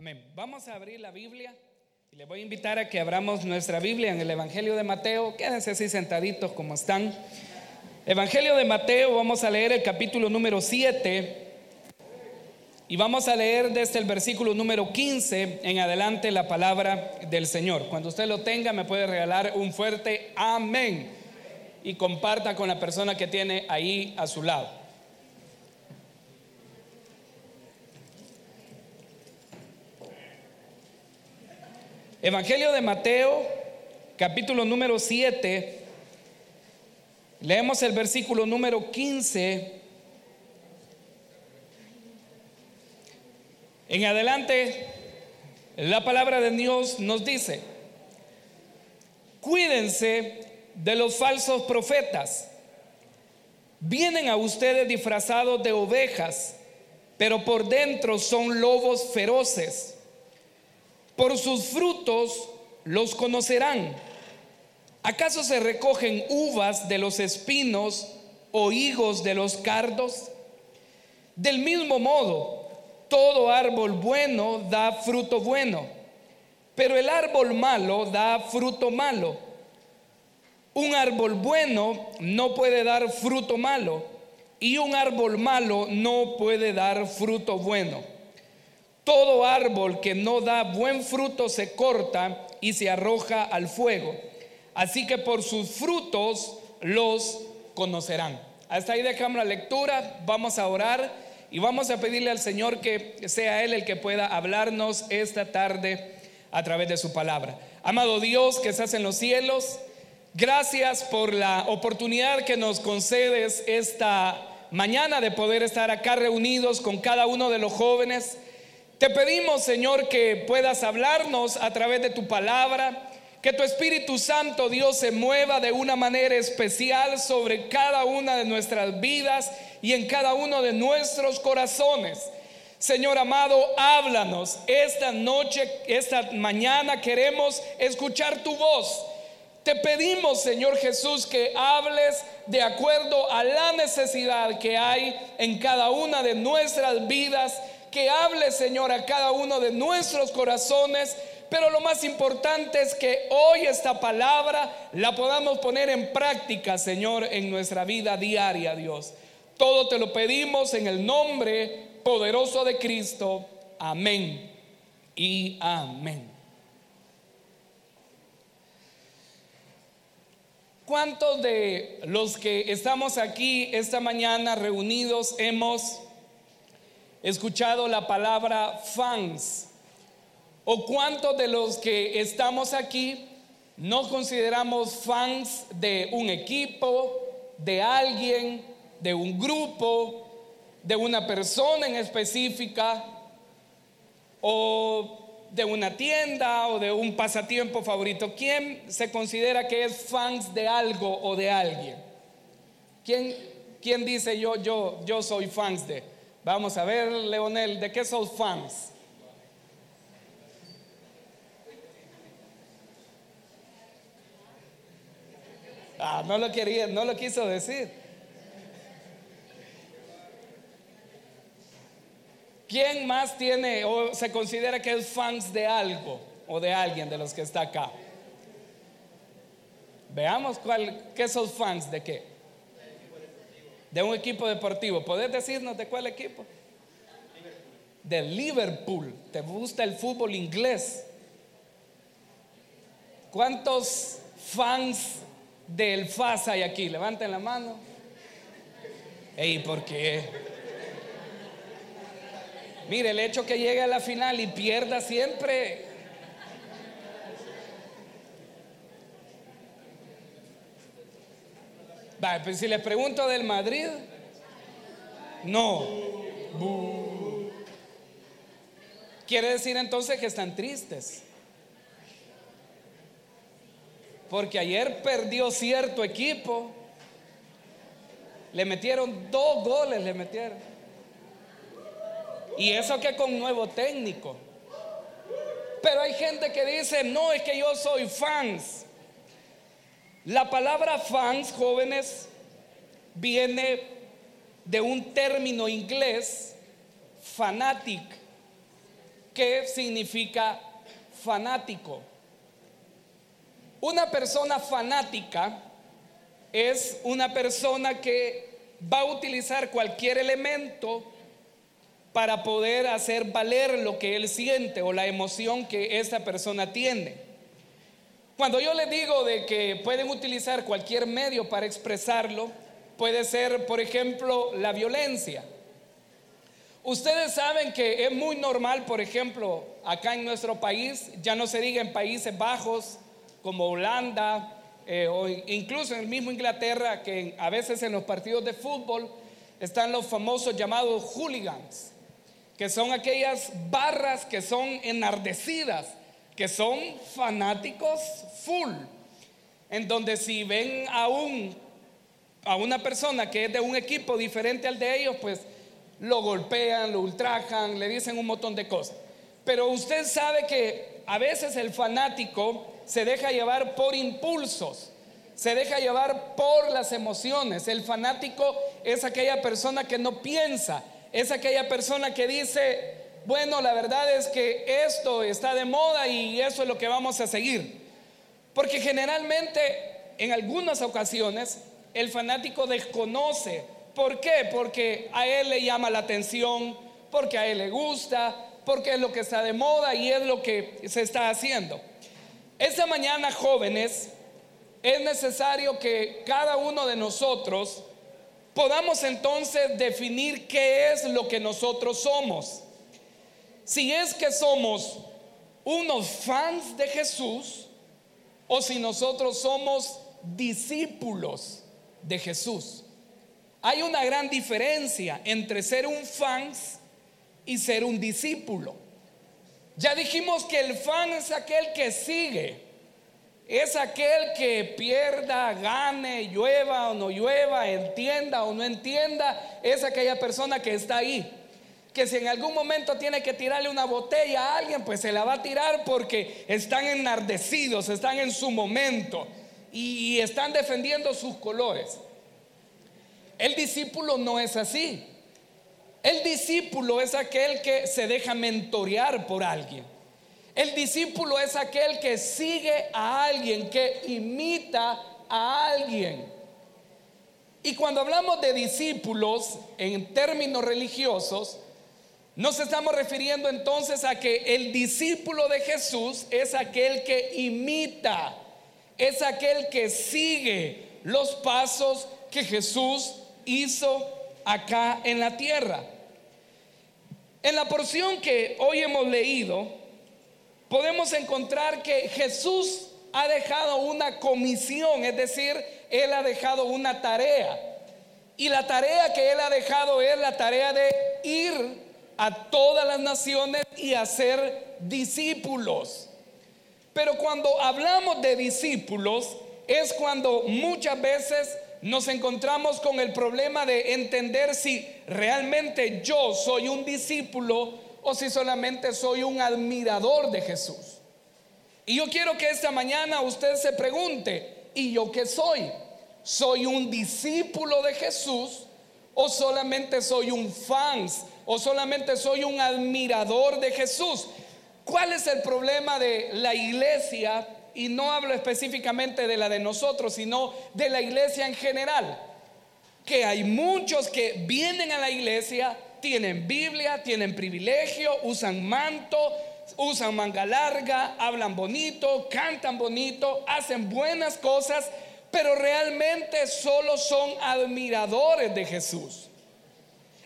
Amén. Vamos a abrir la Biblia y le voy a invitar a que abramos nuestra Biblia en el Evangelio de Mateo. Quédense así sentaditos como están. Evangelio de Mateo, vamos a leer el capítulo número 7 y vamos a leer desde el versículo número 15 en adelante la palabra del Señor. Cuando usted lo tenga, me puede regalar un fuerte amén y comparta con la persona que tiene ahí a su lado. Evangelio de Mateo, capítulo número 7. Leemos el versículo número 15. En adelante, la palabra de Dios nos dice, cuídense de los falsos profetas. Vienen a ustedes disfrazados de ovejas, pero por dentro son lobos feroces. Por sus frutos los conocerán. ¿Acaso se recogen uvas de los espinos o higos de los cardos? Del mismo modo, todo árbol bueno da fruto bueno, pero el árbol malo da fruto malo. Un árbol bueno no puede dar fruto malo y un árbol malo no puede dar fruto bueno. Todo árbol que no da buen fruto se corta y se arroja al fuego. Así que por sus frutos los conocerán. Hasta ahí dejamos la lectura, vamos a orar y vamos a pedirle al Señor que sea Él el que pueda hablarnos esta tarde a través de su palabra. Amado Dios que estás en los cielos, gracias por la oportunidad que nos concedes esta mañana de poder estar acá reunidos con cada uno de los jóvenes te pedimos, Señor, que puedas hablarnos a través de tu palabra, que tu Espíritu Santo, Dios, se mueva de una manera especial sobre cada una de nuestras vidas y en cada uno de nuestros corazones. Señor amado, háblanos. Esta noche, esta mañana queremos escuchar tu voz. Te pedimos, Señor Jesús, que hables de acuerdo a la necesidad que hay en cada una de nuestras vidas que hable, Señor, a cada uno de nuestros corazones. Pero lo más importante es que hoy esta palabra la podamos poner en práctica, Señor, en nuestra vida diaria, Dios. Todo te lo pedimos en el nombre poderoso de Cristo. Amén y amén. ¿Cuántos de los que estamos aquí esta mañana reunidos hemos escuchado la palabra fans? ¿O cuántos de los que estamos aquí no consideramos fans de un equipo, de alguien, de un grupo, de una persona en específica, o de una tienda o de un pasatiempo favorito? ¿Quién se considera que es fans de algo o de alguien? ¿Quién, quién dice yo, yo, yo soy fans de? Vamos a ver, Leonel, ¿de qué sos fans? Ah, no lo quería, no lo quiso decir. ¿Quién más tiene o se considera que es fans de algo o de alguien de los que está acá? Veamos cuál, ¿qué sos fans de qué? De un equipo deportivo. ¿Podés decirnos de cuál equipo? De Liverpool. ¿Te gusta el fútbol inglés? ¿Cuántos fans del FAS hay aquí? Levanten la mano. Ey, ¿por qué? Mire, el hecho que llegue a la final y pierda siempre pues si les pregunto del Madrid, no. Quiere decir entonces que están tristes. Porque ayer perdió cierto equipo. Le metieron dos goles, le metieron. Y eso que con nuevo técnico. Pero hay gente que dice, no, es que yo soy fans. La palabra fans, jóvenes, viene de un término inglés, fanatic, qué significa fanático. Una persona fanática es una persona que va a utilizar cualquier elemento para poder hacer valer lo que él siente o la emoción que esa persona tiene. Cuando yo le digo de que pueden utilizar cualquier medio para expresarlo, puede ser, por ejemplo, la violencia. Ustedes saben que es muy normal, por ejemplo, acá en nuestro país, ya no se diga en Países Bajos, como Holanda, eh, o incluso en el mismo Inglaterra, que a veces en los partidos de fútbol están los famosos llamados hooligans, que son aquellas barras que son enardecidas, que son fanáticos full, en donde si ven a, un, a una persona que es de un equipo diferente al de ellos, pues lo golpean, lo ultrajan, le dicen un montón de cosas. Pero usted sabe que a veces el fanático se deja llevar por impulsos, se deja llevar por las emociones. El fanático es aquella persona que no piensa, es aquella persona que dice, bueno, la verdad es que esto está de moda y eso es lo que vamos a seguir. Porque generalmente, en algunas ocasiones, el fanático desconoce. ¿Por qué? Porque a él le llama la atención, porque a él le gusta, porque es lo que está de moda y es lo que se está haciendo. Esta mañana, jóvenes, es necesario que cada uno de nosotros podamos entonces definir qué es lo que nosotros somos. Si es que somos unos fans de Jesús o si nosotros somos discípulos de Jesús. Hay una gran diferencia entre ser un fans y ser un discípulo. Ya dijimos que el fan es aquel que sigue, es aquel que pierda, gane, llueva o no llueva, entienda o no entienda, es aquella persona que está ahí. Que si en algún momento tiene que tirarle una botella a alguien, pues se la va a tirar porque están enardecidos, están en su momento y están defendiendo sus colores. El discípulo no es así. El discípulo es aquel que se deja mentorear por alguien. El discípulo es aquel que sigue a alguien, que imita a alguien. Y cuando hablamos de discípulos en términos religiosos, nos estamos refiriendo entonces a que el discípulo de Jesús es aquel que imita, es aquel que sigue los pasos que Jesús hizo acá en la tierra. En la porción que hoy hemos leído, podemos encontrar que Jesús ha dejado una comisión, es decir, Él ha dejado una tarea. Y la tarea que Él ha dejado es la tarea de ir a todas las naciones y hacer discípulos. Pero cuando hablamos de discípulos, es cuando muchas veces nos encontramos con el problema de entender si realmente yo soy un discípulo o si solamente soy un admirador de Jesús. Y yo quiero que esta mañana usted se pregunte, ¿y yo qué soy? ¿Soy un discípulo de Jesús o solamente soy un fans o solamente soy un admirador de Jesús? ¿Cuál es el problema de la iglesia y no hablo específicamente de la de nosotros, sino de la iglesia en general, que hay muchos que vienen a la iglesia, tienen Biblia, tienen privilegio, usan manto, usan manga larga, hablan bonito, cantan bonito, hacen buenas cosas, pero realmente solo son admiradores de Jesús.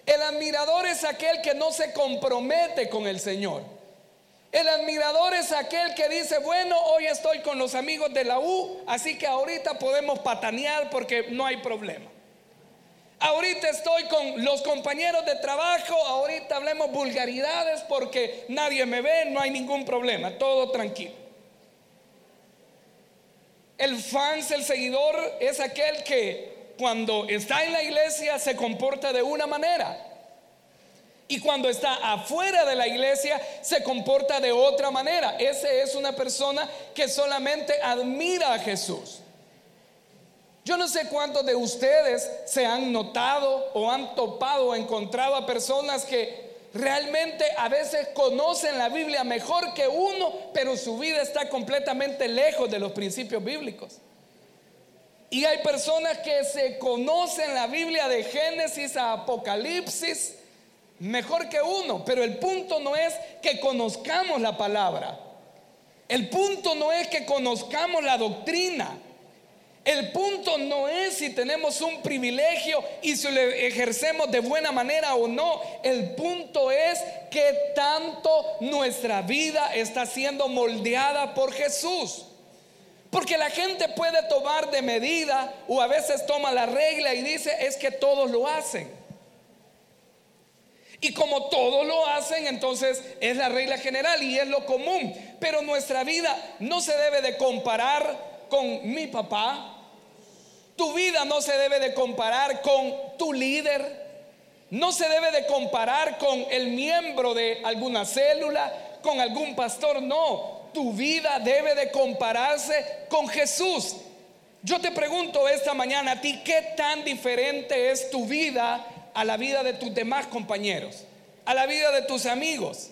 El admirador es aquel que no se compromete con el Señor. El admirador es aquel que dice, bueno, hoy estoy con los amigos de la U, así que ahorita podemos patanear porque no hay problema. Ahorita estoy con los compañeros de trabajo, ahorita hablemos vulgaridades porque nadie me ve, no hay ningún problema, todo tranquilo. El fans, el seguidor, es aquel que cuando está en la iglesia se comporta de una manera y cuando está afuera de la iglesia se comporta de otra manera. Ese es una persona que solamente admira a Jesús. Yo no sé cuántos de ustedes se han notado o han topado o encontrado a personas que realmente a veces conocen la Biblia mejor que uno, pero su vida está completamente lejos de los principios bíblicos. Y hay personas que se conocen la Biblia de Génesis a Apocalipsis mejor que uno, pero el punto no es que conozcamos la palabra. El punto no es que conozcamos la doctrina. El punto no es si tenemos un privilegio y si lo ejercemos de buena manera o no. El punto es que tanto nuestra vida está siendo moldeada por Jesús. Porque la gente puede tomar de medida o a veces toma la regla y dice es que todos lo hacen. Y como todos lo hacen, entonces es la regla general y es lo común. Pero nuestra vida no se debe de comparar con mi papá, tu vida no se debe de comparar con tu líder. No se debe de comparar con el miembro de alguna célula, con algún pastor. No, tu vida debe de compararse con Jesús. Yo te pregunto esta mañana a ti, ¿qué tan diferente es tu vida a la vida de tus demás compañeros? A la vida de tus amigos.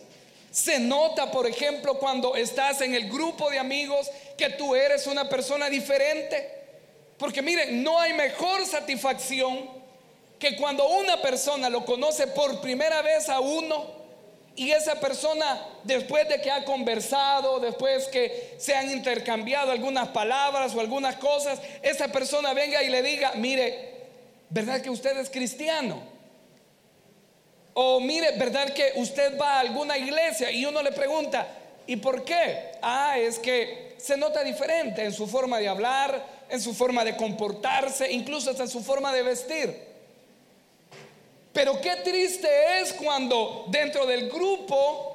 Se nota, por ejemplo, cuando estás en el grupo de amigos que tú eres una persona diferente. Porque miren, no hay mejor satisfacción que cuando una persona lo conoce por primera vez a uno y esa persona después de que ha conversado, después que se han intercambiado algunas palabras o algunas cosas, esa persona venga y le diga, mire, ¿verdad que usted es cristiano? O mire, ¿verdad que usted va a alguna iglesia? Y uno le pregunta, ¿y por qué? Ah, es que se nota diferente en su forma de hablar, en su forma de comportarse, incluso hasta en su forma de vestir. Pero qué triste es cuando dentro del grupo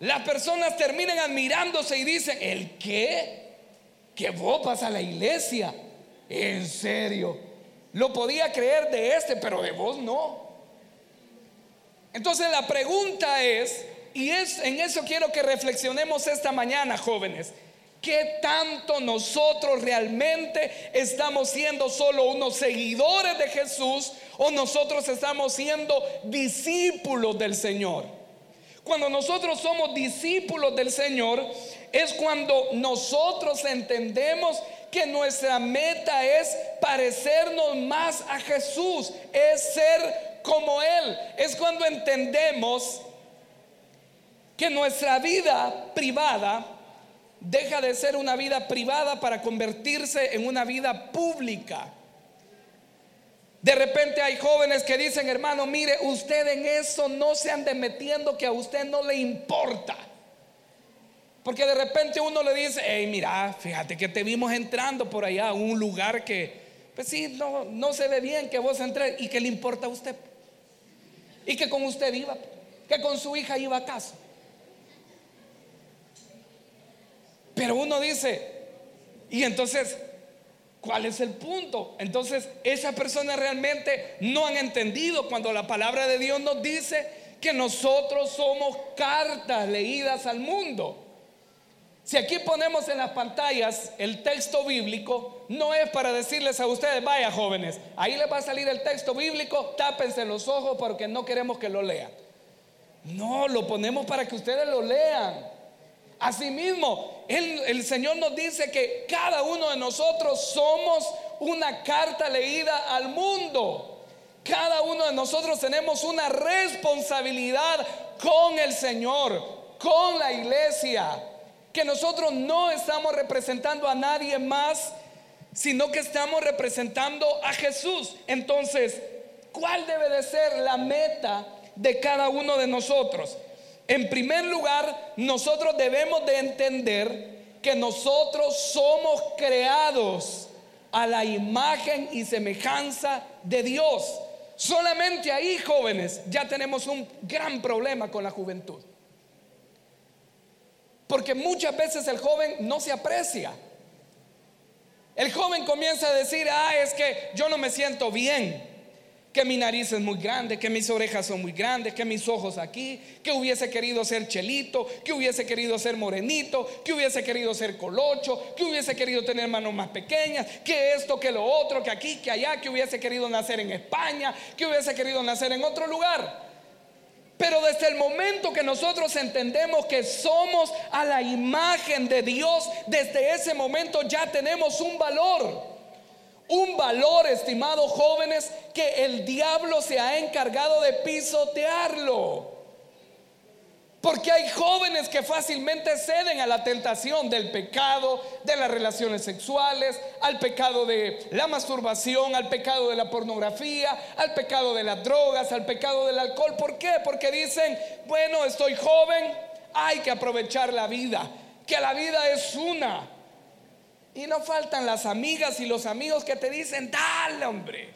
las personas terminan admirándose y dicen, ¿el qué? Que vos vas a la iglesia. En serio. Lo podía creer de este, pero de vos no. Entonces la pregunta es, y es en eso quiero que reflexionemos esta mañana, jóvenes. ¿Qué tanto nosotros realmente estamos siendo solo unos seguidores de Jesús o nosotros estamos siendo discípulos del Señor? Cuando nosotros somos discípulos del Señor es cuando nosotros entendemos que nuestra meta es parecernos más a Jesús, es ser como Él. Es cuando entendemos que nuestra vida privada deja de ser una vida privada para convertirse en una vida pública. De repente hay jóvenes que dicen, hermano, mire, usted en eso no se ande metiendo que a usted no le importa. Porque de repente uno le dice, hey, mira, fíjate que te vimos entrando por allá a un lugar que, pues sí, no, no se ve bien que vos entres y que le importa a usted. Y que con usted iba, que con su hija iba a casa. Pero uno dice, y entonces, ¿cuál es el punto? Entonces, esas personas realmente no han entendido cuando la palabra de Dios nos dice que nosotros somos cartas leídas al mundo. Si aquí ponemos en las pantallas el texto bíblico, no es para decirles a ustedes, vaya jóvenes, ahí les va a salir el texto bíblico, tápense los ojos porque no queremos que lo lean. No, lo ponemos para que ustedes lo lean. Asimismo, el, Señor nos dice que cada uno de nosotros somos una carta leída al mundo. Cada uno de nosotros tenemos una responsabilidad con el Señor, con la iglesia, que nosotros no estamos representando a nadie más, sino que estamos representando a Jesús. Entonces, ¿cuál debe de ser la meta de cada uno de nosotros? En primer lugar, nosotros debemos de entender que nosotros somos creados a la imagen y semejanza de Dios. Solamente ahí, jóvenes, ya tenemos un gran problema con la juventud. Porque muchas veces el joven no se aprecia. El joven comienza a decir, ah, es que yo no me siento bien que mi nariz es muy grande, que mis orejas son muy grandes, que mis ojos aquí, que hubiese querido ser chelito, que hubiese querido ser morenito, que hubiese querido ser colocho, que hubiese querido tener manos más pequeñas, que esto, que lo otro, que aquí, que allá, que hubiese querido nacer en España, que hubiese querido nacer en otro lugar. Pero desde el momento que nosotros entendemos que somos a la imagen de Dios, desde ese momento ya tenemos un valor. Un valor, estimados jóvenes, que el diablo se ha encargado de pisotearlo. Porque hay jóvenes que fácilmente ceden a la tentación del pecado, de las relaciones sexuales, al pecado de la masturbación, al pecado de la pornografía, al pecado de las drogas, al pecado del alcohol. ¿Por qué? Porque dicen, bueno, estoy joven, hay que aprovechar la vida, que la vida es una. Y no faltan las amigas y los amigos que te dicen, dale hombre.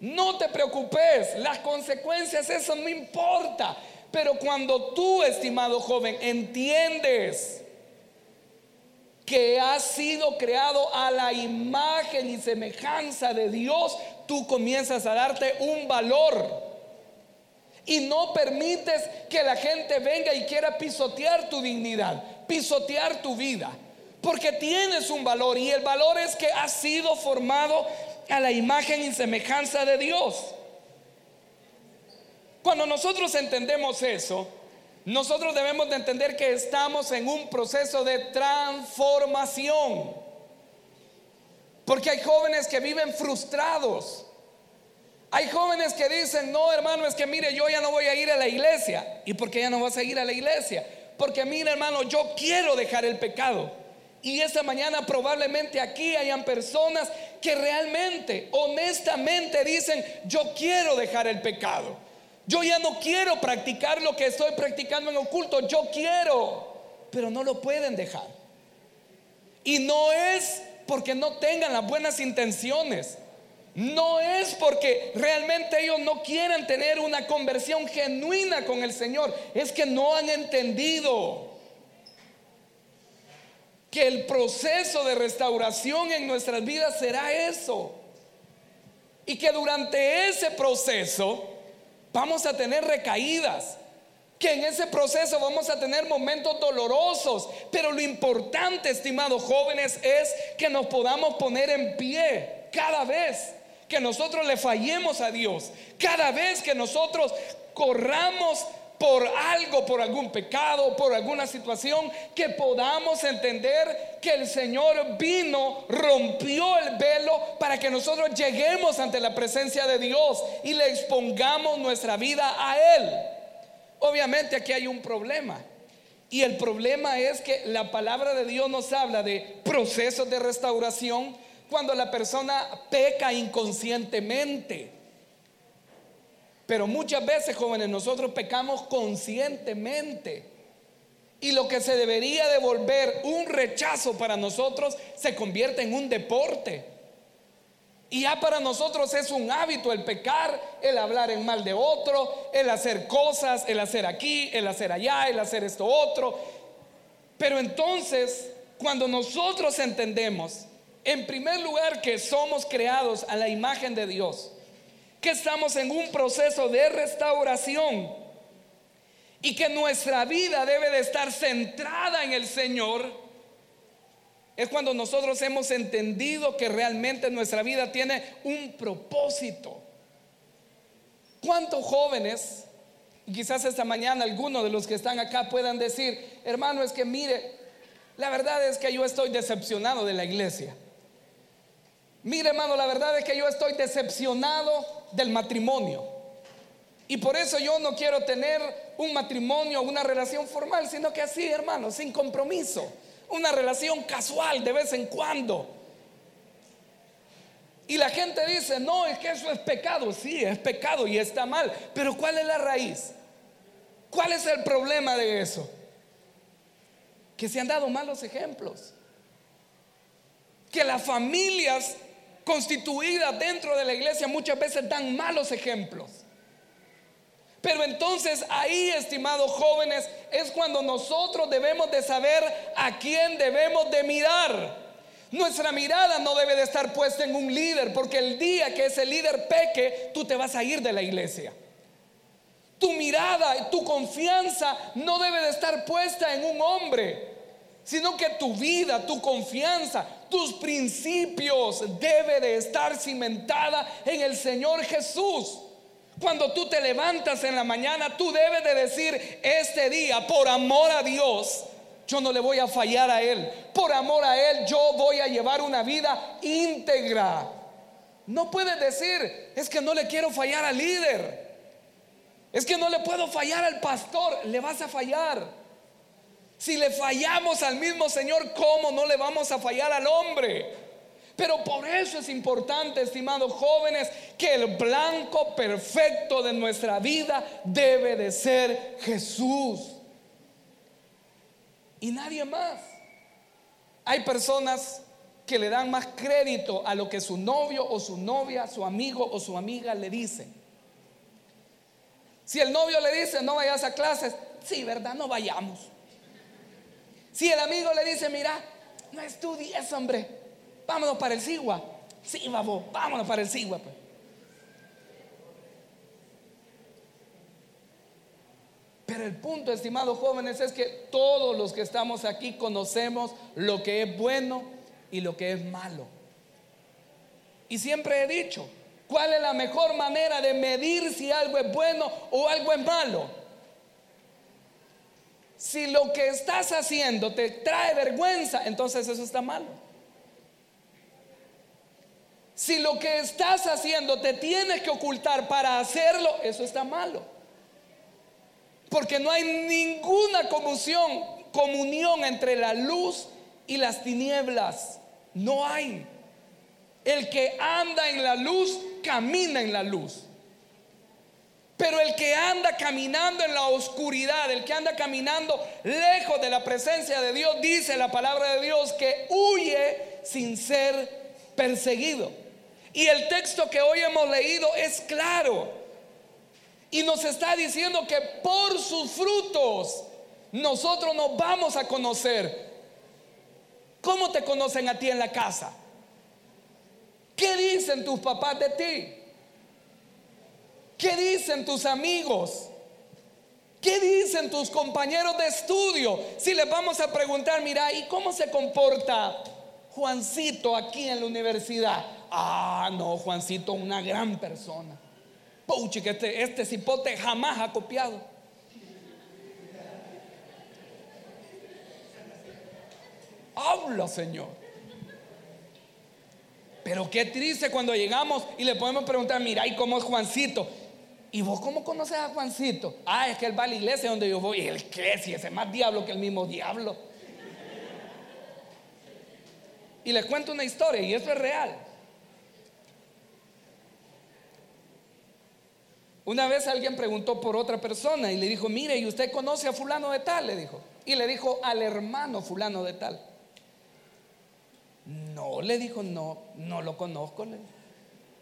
No te preocupes, las consecuencias, eso no importa. Pero cuando tú, estimado joven, entiendes que has sido creado a la imagen y semejanza de Dios, tú comienzas a darte un valor. Y no permites que la gente venga y quiera pisotear tu dignidad, pisotear tu vida. Porque tienes un valor y el valor es que has sido formado a la imagen y semejanza de Dios. Cuando nosotros entendemos eso, nosotros debemos de entender que estamos en un proceso de transformación. Porque hay jóvenes que viven frustrados. Hay jóvenes que dicen, no hermano, es que mire, yo ya no voy a ir a la iglesia. ¿Y por qué ya no vas a ir a la iglesia? Porque mire hermano, yo quiero dejar el pecado. Y esta mañana probablemente aquí hayan personas que realmente, honestamente dicen, yo quiero dejar el pecado. Yo ya no quiero practicar lo que estoy practicando en oculto. Yo quiero, pero no lo pueden dejar. Y no es porque no tengan las buenas intenciones. No es porque realmente ellos no quieran tener una conversión genuina con el Señor. Es que no han entendido que el proceso de restauración en nuestras vidas será eso. Y que durante ese proceso vamos a tener recaídas, que en ese proceso vamos a tener momentos dolorosos, pero lo importante, estimados jóvenes, es que nos podamos poner en pie cada vez que nosotros le fallemos a Dios, cada vez que nosotros corramos por algo, por algún pecado, por alguna situación, que podamos entender que el Señor vino, rompió el velo para que nosotros lleguemos ante la presencia de Dios y le expongamos nuestra vida a Él. Obviamente aquí hay un problema. Y el problema es que la palabra de Dios nos habla de procesos de restauración cuando la persona peca inconscientemente. Pero muchas veces, jóvenes, nosotros pecamos conscientemente. Y lo que se debería devolver un rechazo para nosotros se convierte en un deporte. Y ya para nosotros es un hábito el pecar, el hablar en mal de otro, el hacer cosas, el hacer aquí, el hacer allá, el hacer esto otro. Pero entonces, cuando nosotros entendemos, en primer lugar, que somos creados a la imagen de Dios, que estamos en un proceso de restauración y que nuestra vida debe de estar centrada en el Señor, es cuando nosotros hemos entendido que realmente nuestra vida tiene un propósito. ¿Cuántos jóvenes, y quizás esta mañana algunos de los que están acá puedan decir, hermano, es que mire, la verdad es que yo estoy decepcionado de la iglesia. Mire, hermano, la verdad es que yo estoy decepcionado del matrimonio. Y por eso yo no quiero tener un matrimonio, una relación formal, sino que así, hermano, sin compromiso. Una relación casual de vez en cuando. Y la gente dice, no, es que eso es pecado. Sí, es pecado y está mal. Pero ¿cuál es la raíz? ¿Cuál es el problema de eso? Que se han dado malos ejemplos. Que las familias constituidas dentro de la iglesia muchas veces dan malos ejemplos. Pero entonces ahí, estimados jóvenes, es cuando nosotros debemos de saber a quién debemos de mirar. Nuestra mirada no debe de estar puesta en un líder, porque el día que ese líder peque, tú te vas a ir de la iglesia. Tu mirada, y tu confianza no debe de estar puesta en un hombre, sino que tu vida, tu confianza, tus principios debe de estar cimentada en el Señor Jesús. Cuando tú te levantas en la mañana, tú debes de decir, este día, por amor a Dios, yo no le voy a fallar a Él. Por amor a Él, yo voy a llevar una vida íntegra. No puedes decir, es que no le quiero fallar al líder. Es que no le puedo fallar al pastor. Le vas a fallar. Si le fallamos al mismo Señor, ¿cómo no le vamos a fallar al hombre? Pero por eso es importante, estimados jóvenes, que el blanco perfecto de nuestra vida debe de ser Jesús. Y nadie más. Hay personas que le dan más crédito a lo que su novio o su novia, su amigo o su amiga le dicen. Si el novio le dice, no vayas a clases, sí, ¿verdad? No vayamos. Si el amigo le dice, mira, no estudies, hombre, Vámonos para el Sigua. Sí, vamos, vámonos para el Sigua. Pues. Pero el punto, estimados jóvenes, es que todos los que estamos aquí conocemos lo que es bueno y lo que es malo. Y siempre he dicho, ¿cuál es la mejor manera de medir si algo es bueno o algo es malo? Si lo que estás haciendo te trae vergüenza, entonces eso está malo. Si lo que estás haciendo te tienes que ocultar para hacerlo, eso está malo. Porque no hay ninguna comunión, comunión entre la luz y las tinieblas. No hay. El que anda en la luz, camina en la luz. Pero el que anda caminando en la oscuridad, el que anda caminando lejos de la presencia de Dios, dice la palabra de Dios que huye sin ser perseguido. Y el texto que hoy hemos leído es claro. Y nos está diciendo que por sus frutos nosotros nos vamos a conocer. ¿Cómo te conocen a ti en la casa? ¿Qué dicen tus papás de ti? ¿Qué dicen tus amigos? ¿Qué dicen tus compañeros de estudio? Si les vamos a preguntar, mira, ¿y cómo se comporta Juancito aquí en la universidad? Ah, no, Juancito, una gran persona. Puchi, que este, este cipote jamás ha copiado. Habla, Señor. Pero qué triste cuando llegamos y le podemos preguntar, mira, ¿y cómo es Juancito? ¿Y vos cómo conoces a Juancito? Ah, es que él va a la iglesia donde yo voy. Y él cree, si es más diablo que el mismo diablo. Y les cuento una historia, y eso es real. Una vez alguien preguntó por otra persona y le dijo, mire, ¿y usted conoce a fulano de tal? Le dijo. Y le dijo al hermano fulano de tal. No, le dijo, no, no lo conozco. Le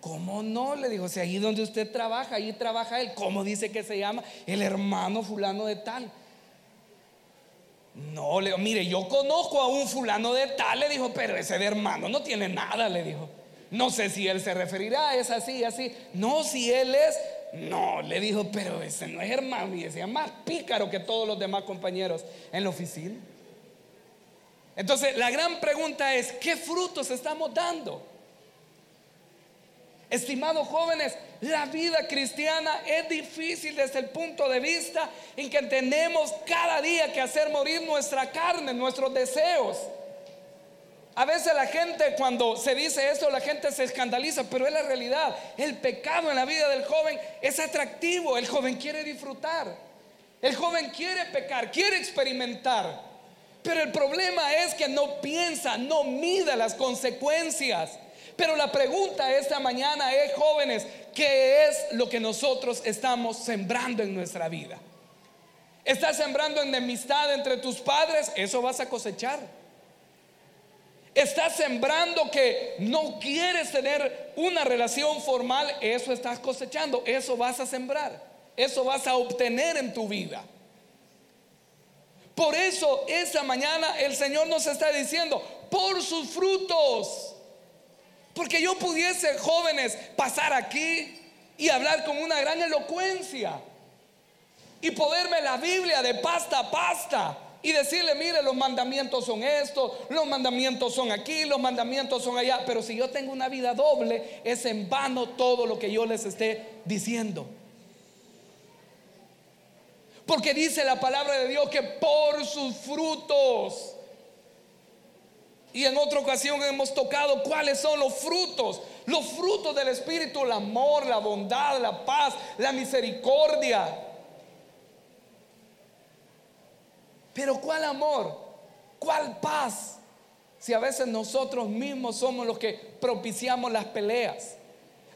¿Cómo no? Le dijo, si ahí donde usted trabaja, ahí trabaja él. ¿Cómo dice que se llama? El hermano fulano de tal. No, le dijo, mire, yo conozco a un fulano de tal, le dijo, pero ese de hermano no tiene nada, le dijo. No sé si él se referirá, es así, así. No, si él es, no, le dijo, pero ese no es hermano y ese es más pícaro que todos los demás compañeros en la oficina. Entonces, la gran pregunta es, ¿qué frutos estamos dando? Estimados jóvenes, la vida cristiana es difícil desde el punto de vista en que tenemos cada día que hacer morir nuestra carne, nuestros deseos. A veces la gente cuando se dice esto, la gente se escandaliza, pero es la realidad. El pecado en la vida del joven es atractivo, el joven quiere disfrutar, el joven quiere pecar, quiere experimentar. Pero el problema es que no piensa, no mida las consecuencias. Pero la pregunta esta mañana es, jóvenes, ¿qué es lo que nosotros estamos sembrando en nuestra vida? ¿Estás sembrando enemistad entre tus padres? Eso vas a cosechar. Estás sembrando que no quieres tener una relación formal, eso estás cosechando, eso vas a sembrar, eso vas a obtener en tu vida. Por eso esta mañana el Señor nos está diciendo, por sus frutos, porque yo pudiese jóvenes pasar aquí y hablar con una gran elocuencia y poderme la Biblia de pasta a pasta y decirle, mire, los mandamientos son estos, los mandamientos son aquí, los mandamientos son allá. Pero si yo tengo una vida doble, es en vano todo lo que yo les esté diciendo. Porque dice la palabra de Dios que por sus frutos. Y en otra ocasión hemos tocado cuáles son los frutos. Los frutos del Espíritu, el amor, la bondad, la paz, la misericordia. Pero ¿cuál amor? ¿Cuál paz? Si a veces nosotros mismos somos los que propiciamos las peleas.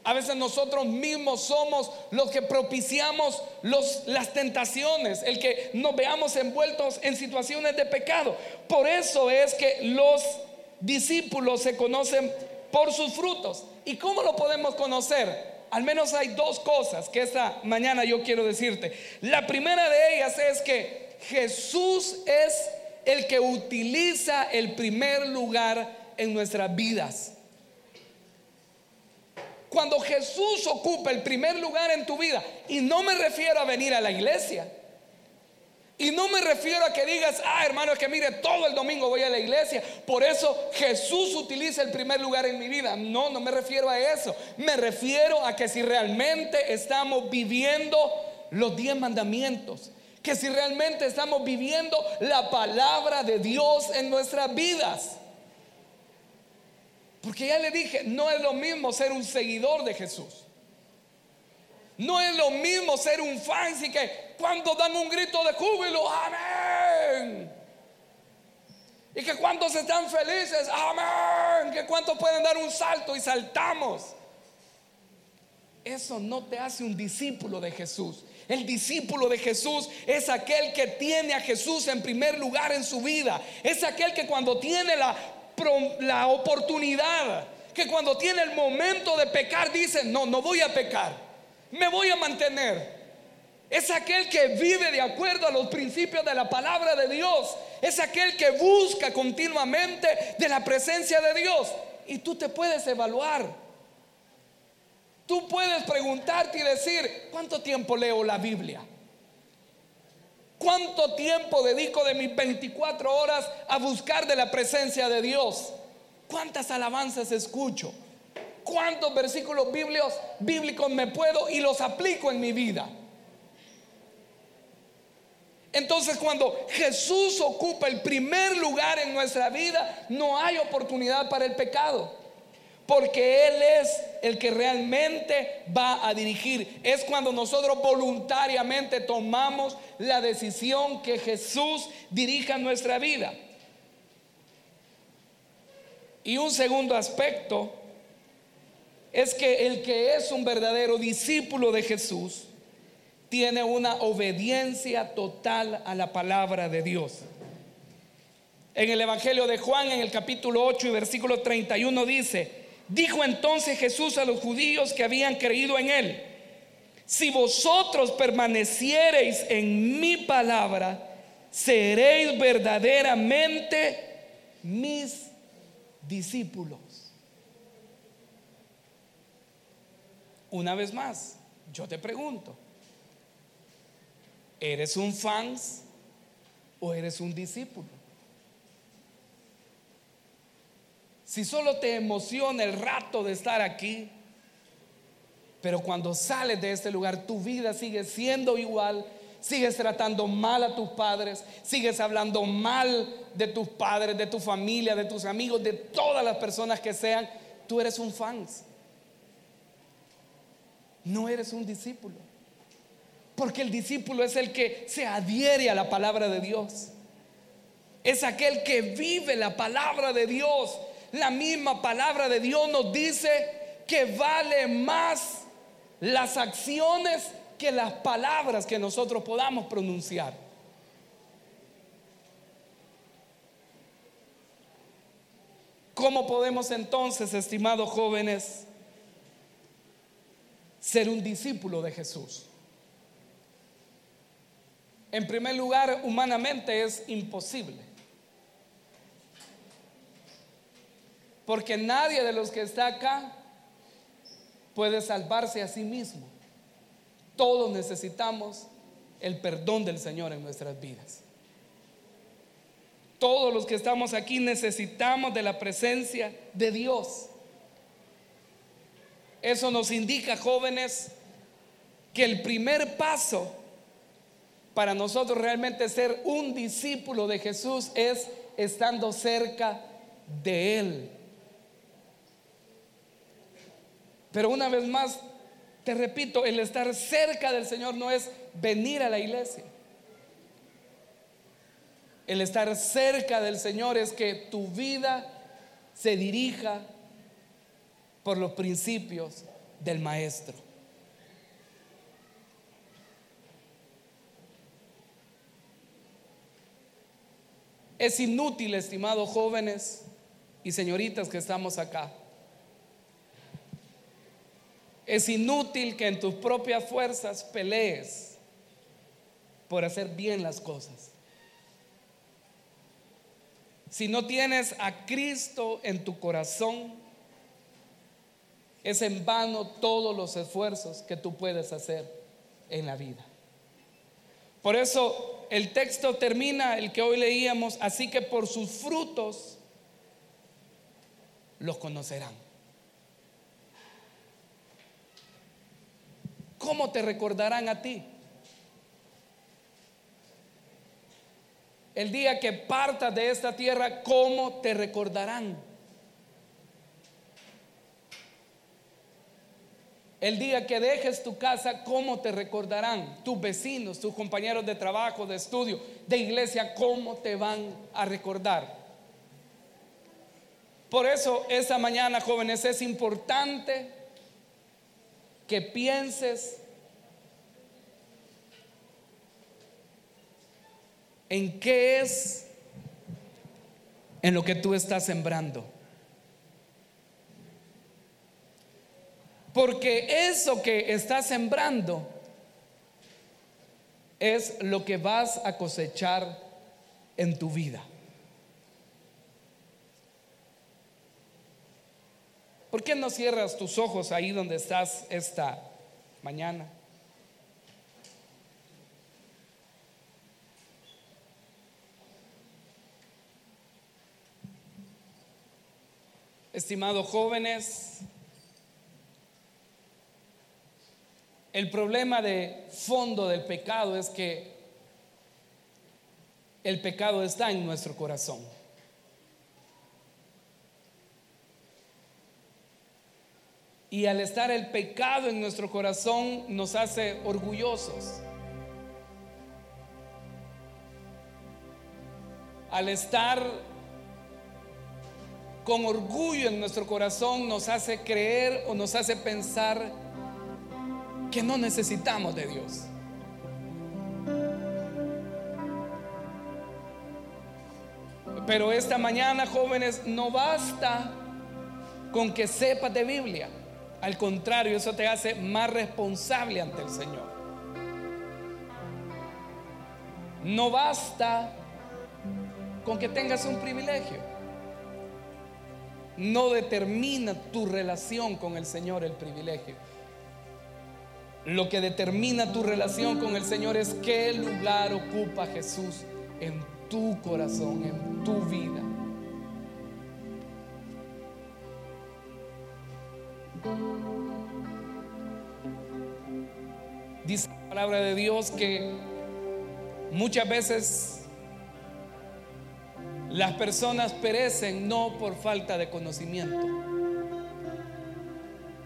A veces nosotros mismos somos los que propiciamos las tentaciones, el que nos veamos envueltos en situaciones de pecado. Por eso es que los discípulos se conocen por sus frutos. ¿Y cómo lo podemos conocer? Al menos hay dos cosas que esta mañana yo quiero decirte. La primera de ellas es que Jesús es el que utiliza el primer lugar en nuestras vidas. Cuando Jesús ocupa el primer lugar en tu vida, y no me refiero a venir a la iglesia, y no me refiero a que digas, ah, hermano, es que mire, todo el domingo voy a la iglesia. Por eso Jesús utiliza el primer lugar en mi vida. No, no me refiero a eso. Me refiero a que si realmente estamos viviendo los diez mandamientos, que si realmente estamos viviendo la palabra de Dios en nuestras vidas. Porque ya le dije, no es lo mismo ser un seguidor de Jesús. No es lo mismo ser un fan, y que cuando dan un grito de júbilo, amén. Y que cuando se están felices, amén. Que cuántos pueden dar un salto y saltamos. Eso no te hace un discípulo de Jesús. El discípulo de Jesús es aquel que tiene a Jesús en primer lugar en su vida. Es aquel que cuando tiene la la oportunidad, que cuando tiene el momento de pecar dice, no, no voy a pecar, me voy a mantener. Es aquel que vive de acuerdo a los principios de la palabra de Dios. Es aquel que busca continuamente de la presencia de Dios. Y tú te puedes evaluar. Tú puedes preguntarte y decir, ¿cuánto tiempo leo la Biblia? ¿Cuánto tiempo dedico de mis 24 horas a buscar de la presencia de Dios? ¿Cuántas alabanzas escucho? ¿Cuántos versículos bíblicos, bíblicos me puedo y los aplico en mi vida? Entonces cuando Jesús ocupa el primer lugar en nuestra vida, no hay oportunidad para el pecado porque Él es el que realmente va a dirigir. Es cuando nosotros voluntariamente tomamos la decisión que Jesús dirija nuestra vida. Y un segundo aspecto es que el que es un verdadero discípulo de Jesús tiene una obediencia total a la palabra de Dios. En el Evangelio de Juan, en el capítulo 8 y versículo 31 dice, Dijo entonces Jesús a los judíos que habían creído en él, si vosotros permaneciereis en mi palabra, seréis verdaderamente mis discípulos. Una vez más, yo te pregunto, ¿eres un fans o eres un discípulo? Si solo te emociona el rato de estar aquí, pero cuando sales de este lugar tu vida sigue siendo igual, sigues tratando mal a tus padres, sigues hablando mal de tus padres, de tu familia, de tus amigos, de todas las personas que sean, tú eres un fan. No eres un discípulo. Porque el discípulo es el que se adhiere a la palabra de Dios. Es aquel que vive la palabra de Dios la misma palabra de Dios nos dice que vale más las acciones que las palabras que nosotros podamos pronunciar. ¿Cómo podemos entonces, estimados jóvenes, ser un discípulo de Jesús? En primer lugar, humanamente es imposible. Porque nadie de los que está acá puede salvarse a sí mismo. Todos necesitamos el perdón del Señor en nuestras vidas. Todos los que estamos aquí necesitamos de la presencia de Dios. Eso nos indica, jóvenes, que el primer paso para nosotros realmente ser un discípulo de Jesús es estando cerca de Él. Pero una vez más, te repito, el estar cerca del Señor no es venir a la iglesia. El estar cerca del Señor es que tu vida se dirija por los principios del Maestro. Es inútil, estimados jóvenes y señoritas que estamos acá. Es inútil que en tus propias fuerzas pelees por hacer bien las cosas. Si no tienes a Cristo en tu corazón, es en vano todos los esfuerzos que tú puedes hacer en la vida. Por eso el texto termina, el que hoy leíamos, así que por sus frutos los conocerán. ¿Cómo te recordarán a ti? El día que partas de esta tierra, ¿cómo te recordarán? El día que dejes tu casa, ¿cómo te recordarán? Tus vecinos, tus compañeros de trabajo, de estudio, de iglesia, ¿cómo te van a recordar? Por eso esta mañana, jóvenes, es importante que pienses en qué es en lo que tú estás sembrando. Porque eso que estás sembrando es lo que vas a cosechar en tu vida. ¿Por qué no cierras tus ojos ahí donde estás esta mañana? Estimados jóvenes, El problema de fondo del pecado es que el pecado está en nuestro corazón. Y al estar el pecado en nuestro corazón nos hace orgullosos. Al estar con orgullo en nuestro corazón nos hace creer o nos hace pensar que no necesitamos de Dios. Pero esta mañana, jóvenes, no basta con que sepas de Biblia. Al contrario, eso te hace más responsable ante el Señor. No basta con que tengas un privilegio. No determina tu relación con el Señor el privilegio. Lo que determina tu relación con el Señor es qué lugar ocupa Jesús en tu corazón, en tu vida. Dice la palabra de Dios que muchas veces las personas perecen no por falta de conocimiento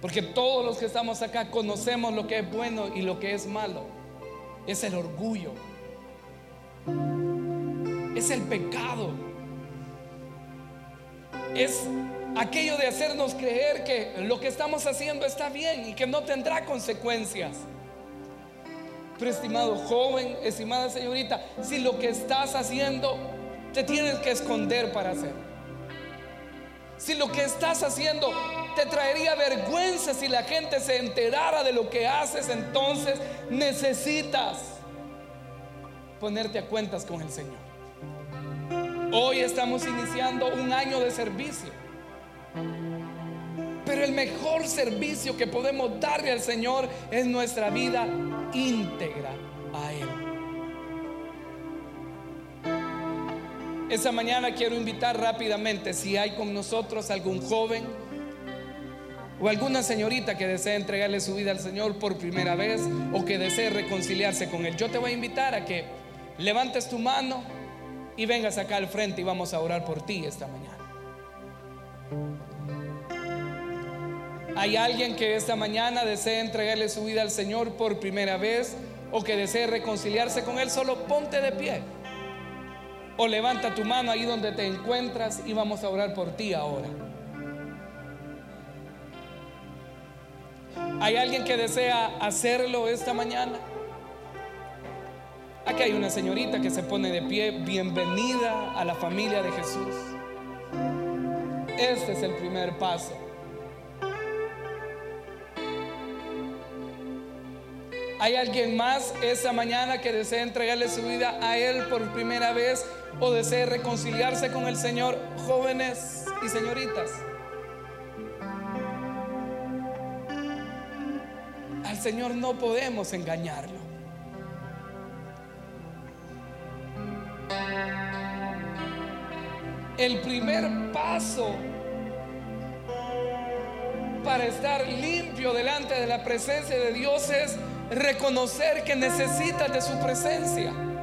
porque todos los que estamos acá conocemos lo que es bueno y lo que es malo. Es el orgullo. Es el pecado. Es aquello de hacernos creer que lo que estamos haciendo está bien y que no tendrá consecuencias. Pero estimado joven, estimada señorita, si lo que estás haciendo te tienes que esconder para hacer. Si lo que estás haciendo te traería vergüenza si la gente se enterara de lo que haces, entonces necesitas ponerte a cuentas con el Señor. Hoy estamos iniciando un año de servicio. Pero el mejor servicio que podemos darle al Señor es nuestra vida íntegra a Él. Esa mañana quiero invitar rápidamente si hay con nosotros algún joven O alguna señorita que desee entregarle su vida al Señor por primera vez o que desee reconciliarse con Él. Yo te voy a invitar a que levantes tu mano y vengas acá al frente y vamos a orar por ti esta mañana. ¿Hay alguien que esta mañana desee entregarle su vida al Señor por primera vez o que desee reconciliarse con Él? Solo ponte de pie. O levanta tu mano ahí donde te encuentras y vamos a orar por ti ahora. ¿Hay alguien que desea hacerlo esta mañana? Aquí hay una señorita que se pone de pie. Bienvenida a la familia de Jesús. Este es el primer paso. ¿Hay alguien más esta mañana que desea entregarle su vida a Él por primera vez o desea reconciliarse con el Señor? Jóvenes y señoritas. Señor no podemos engañarlo. El primer paso para estar limpio delante de la presencia de Dios es reconocer que necesitas de su presencia.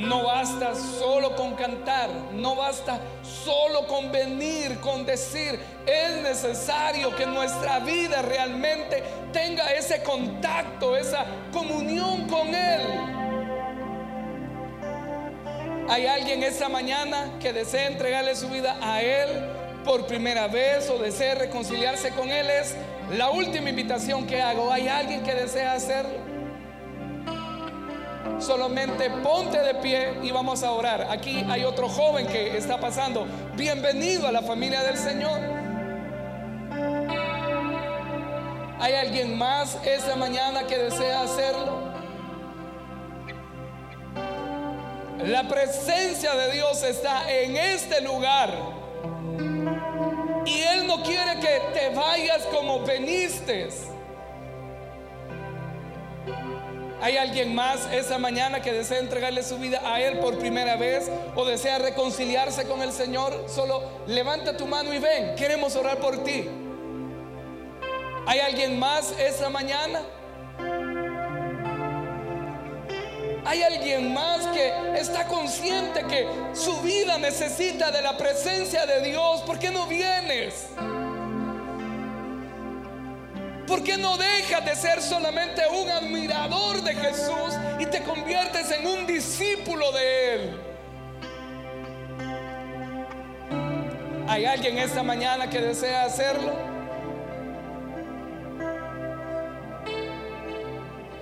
No basta solo con cantar, no basta solo con venir, con decir, es necesario que nuestra vida realmente tenga ese contacto, esa comunión con Él. Hay alguien esta mañana que desea entregarle su vida a Él por primera vez o desea reconciliarse con Él. Es la última invitación que hago. ¿Hay alguien que desea hacerlo? Solamente ponte de pie y vamos a orar. Aquí hay otro joven que está pasando. Bienvenido a la familia del Señor. ¿Hay alguien más esta mañana que desea hacerlo? La presencia de Dios está en este lugar. Y Él no quiere que te vayas como veniste. ¿Hay alguien más esa mañana que desea entregarle su vida a Él por primera vez o desea reconciliarse con el Señor? Solo levanta tu mano y ven, queremos orar por ti. ¿Hay alguien más esa mañana? Hay alguien más que está consciente que su vida necesita de la presencia de Dios. ¿Por qué no vienes? ¿Por qué no dejas de ser solamente un admirador de Jesús y te conviertes en un discípulo de Él? ¿Hay alguien esta mañana que desea hacerlo?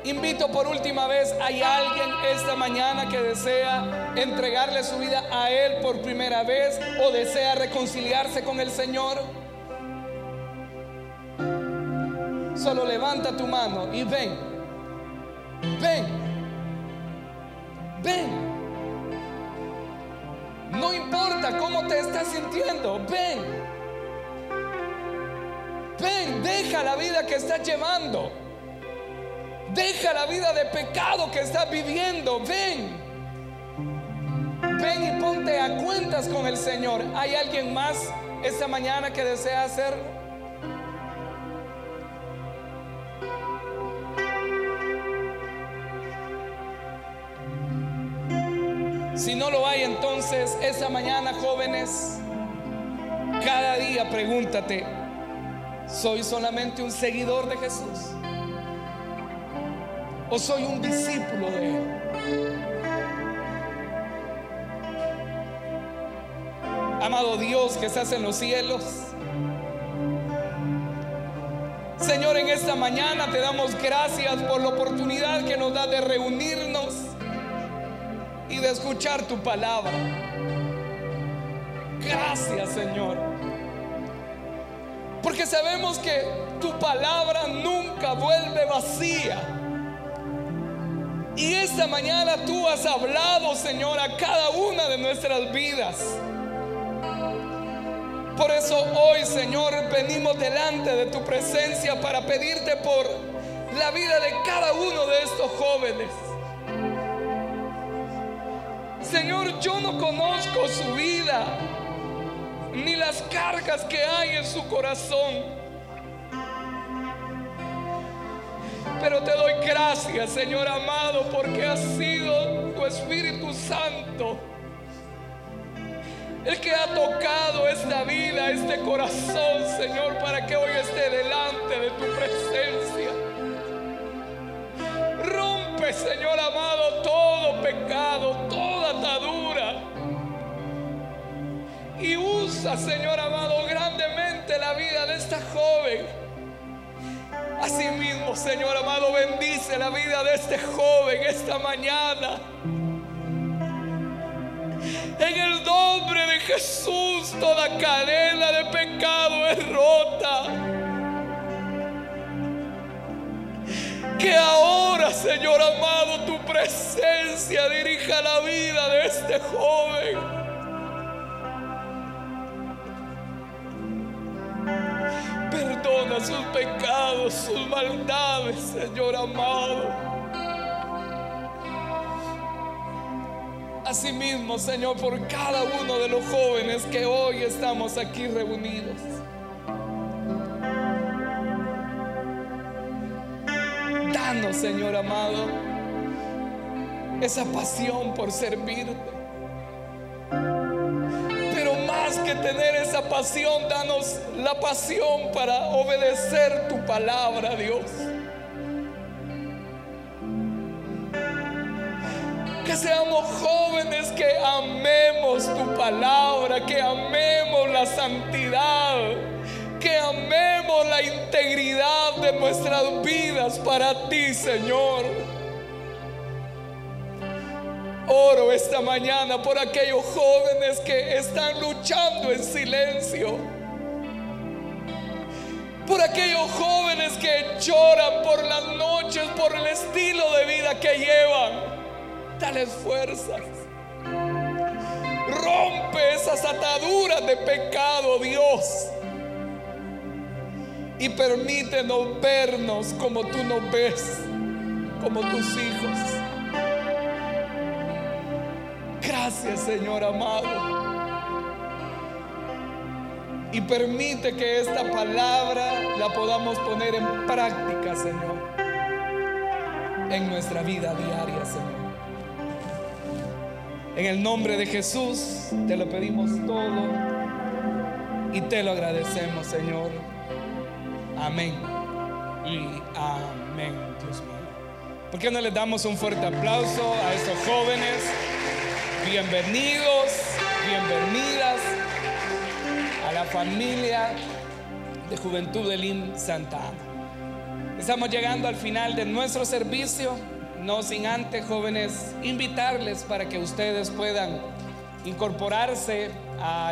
Invito por última vez, ¿hay alguien esta mañana que desea entregarle su vida a Él por primera vez o desea reconciliarse con el Señor? Solo levanta tu mano y ven. Ven. Ven. No importa cómo te estás sintiendo. Ven. Ven, deja la vida que estás llevando. Deja la vida de pecado que estás viviendo. Ven. Ven y ponte a cuentas con el Señor. ¿Hay alguien más esta mañana que desea hacerlo? Si no lo hay, entonces esa mañana, jóvenes, cada día pregúntate, ¿soy solamente un seguidor de Jesús? ¿O soy un discípulo de Él? Amado Dios que estás en los cielos, Señor, en esta mañana te damos gracias por la oportunidad que nos da de reunirnos de escuchar tu palabra. Gracias Señor. Porque sabemos que tu palabra nunca vuelve vacía. Y esta mañana tú has hablado, Señor, a cada una de nuestras vidas. Por eso hoy, Señor, venimos delante de tu presencia para pedirte por la vida de cada uno de estos jóvenes. Señor, yo no conozco su vida. ni las cargas que hay en su corazón. Pero te doy gracias, Señor amado, porque ha sido tu Espíritu Santo el que ha tocado esta vida, este corazón, Señor, para que hoy esté delante de tu presencia. Rompe, Señor amado, todo pecado, toda Y usa, Señor amado, grandemente la vida de esta joven. Asimismo, Señor amado, bendice la vida de este joven esta mañana. En el nombre de Jesús toda cadena de pecado es rota. Que ahora, Señor amado, tu presencia dirija la vida de este joven. Perdona sus pecados, sus maldades, Señor amado. Asimismo, Señor, por cada uno de los jóvenes que hoy estamos aquí reunidos. Danos, Señor amado, esa pasión por servirte. Que tener esa pasión, danos la pasión para obedecer tu palabra, Dios. Que seamos jóvenes que amemos tu palabra, que amemos la santidad, que amemos la integridad de nuestras vidas para ti, Señor. Oro esta mañana por aquellos jóvenes que están luchando en silencio. Por aquellos jóvenes que lloran por las noches, por el estilo de vida que llevan. Dale fuerzas. Rompe esas ataduras de pecado, Dios. Y permítenos vernos como tú nos ves, como tus hijos. Gracias, Señor amado. Y permite que esta palabra la podamos poner en práctica, Señor, en nuestra vida diaria, Señor. En el nombre de Jesús te lo pedimos todo y te lo agradecemos, Señor. Amén y amén, Dios mío. ¿Por qué no les damos un fuerte aplauso a estos jóvenes? Bienvenidos, bienvenidas a la familia de Juventud de Lim Santa Ana. Estamos llegando al final de nuestro servicio no sin antes, jóvenes, invitarles para que ustedes puedan incorporarse a